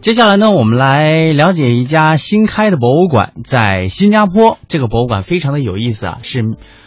接下来呢，我们来了解一家新开的博物馆，在新加坡。这个博物馆非常的有意思啊，是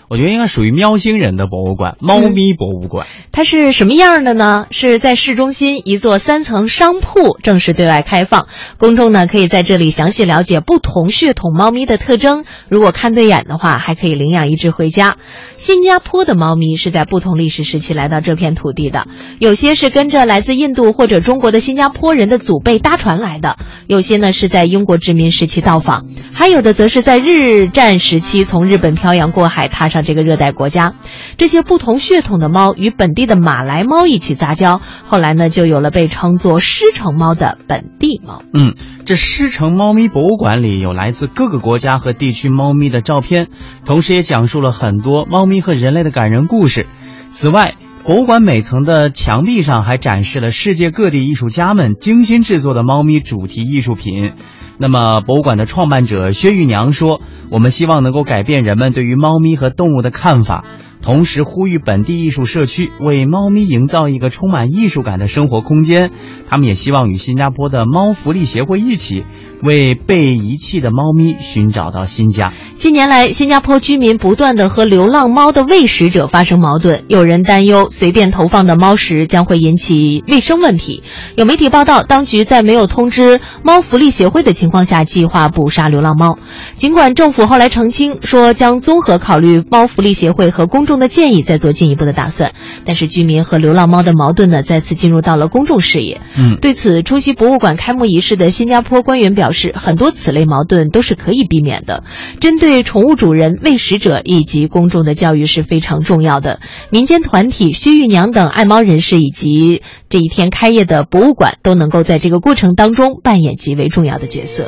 我觉得应该属于喵星人的博物馆——猫咪博物馆。它是什么样的呢？是在市中心一座三层商铺正式对外开放，公众呢可以在这里详细了解不同血统猫咪的特征。如果看对眼的话，还可以领养一只回家。新加坡的猫咪是在不同历史时期来到这片土地的，有些是跟着来自印度或者中国的新加坡人的祖辈搭船来的，有些呢是在英国殖民时期到访，还有的则是在日战时期从日本漂洋过海踏上这个热带国家。这些不同血统的猫与本地的马来猫一起杂交，后来呢就有了被称作狮城猫的本地猫。嗯，这狮城猫咪博物馆里有来自各个国家和地区猫咪的照片，同时也讲述了很多猫咪和人类的感人故事。此外，博物馆每层的墙壁上还展示了世界各地艺术家们精心制作的猫咪主题艺术品。那么，博物馆的创办者薛玉娘说：“我们希望能够改变人们对于猫咪和动物的看法，同时呼吁本地艺术社区为猫咪营造一个充满艺术感的生活空间。他们也希望与新加坡的猫福利协会一起，为被遗弃的猫咪寻找到新家。近年来，新加坡居民不断的和流浪猫的喂食者发生矛盾，有人担忧随便投放的猫食将会引起卫生问题。有媒体报道，当局在没有通知猫福利协会的情况下，计划捕杀流浪猫。尽管政府后来澄清说将综合考虑猫福利协会和公众众的建议，再做进一步的打算，但是居民和流浪猫的矛盾呢，再次进入到了公众视野。嗯，对此，出席博物馆开幕仪式的新加坡官员表示，很多此类矛盾都是可以避免的。针对宠物主人、喂食者以及公众的教育是非常重要的。民间团体、薛玉娘等爱猫人士以及这一天开业的博物馆，都能够在这个过程当中扮演极为重要的角色。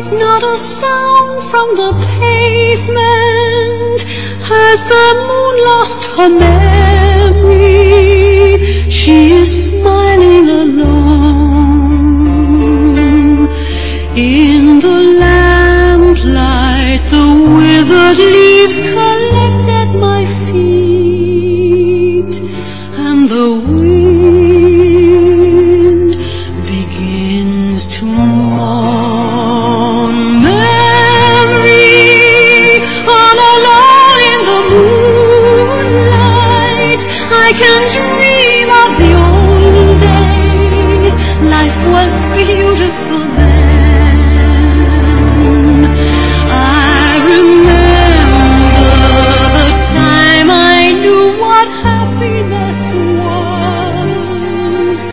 Not a sound from the pavement. Has the moon lost her memory? She is smiling alone. In the lamplight, the withered leaves collect 唱如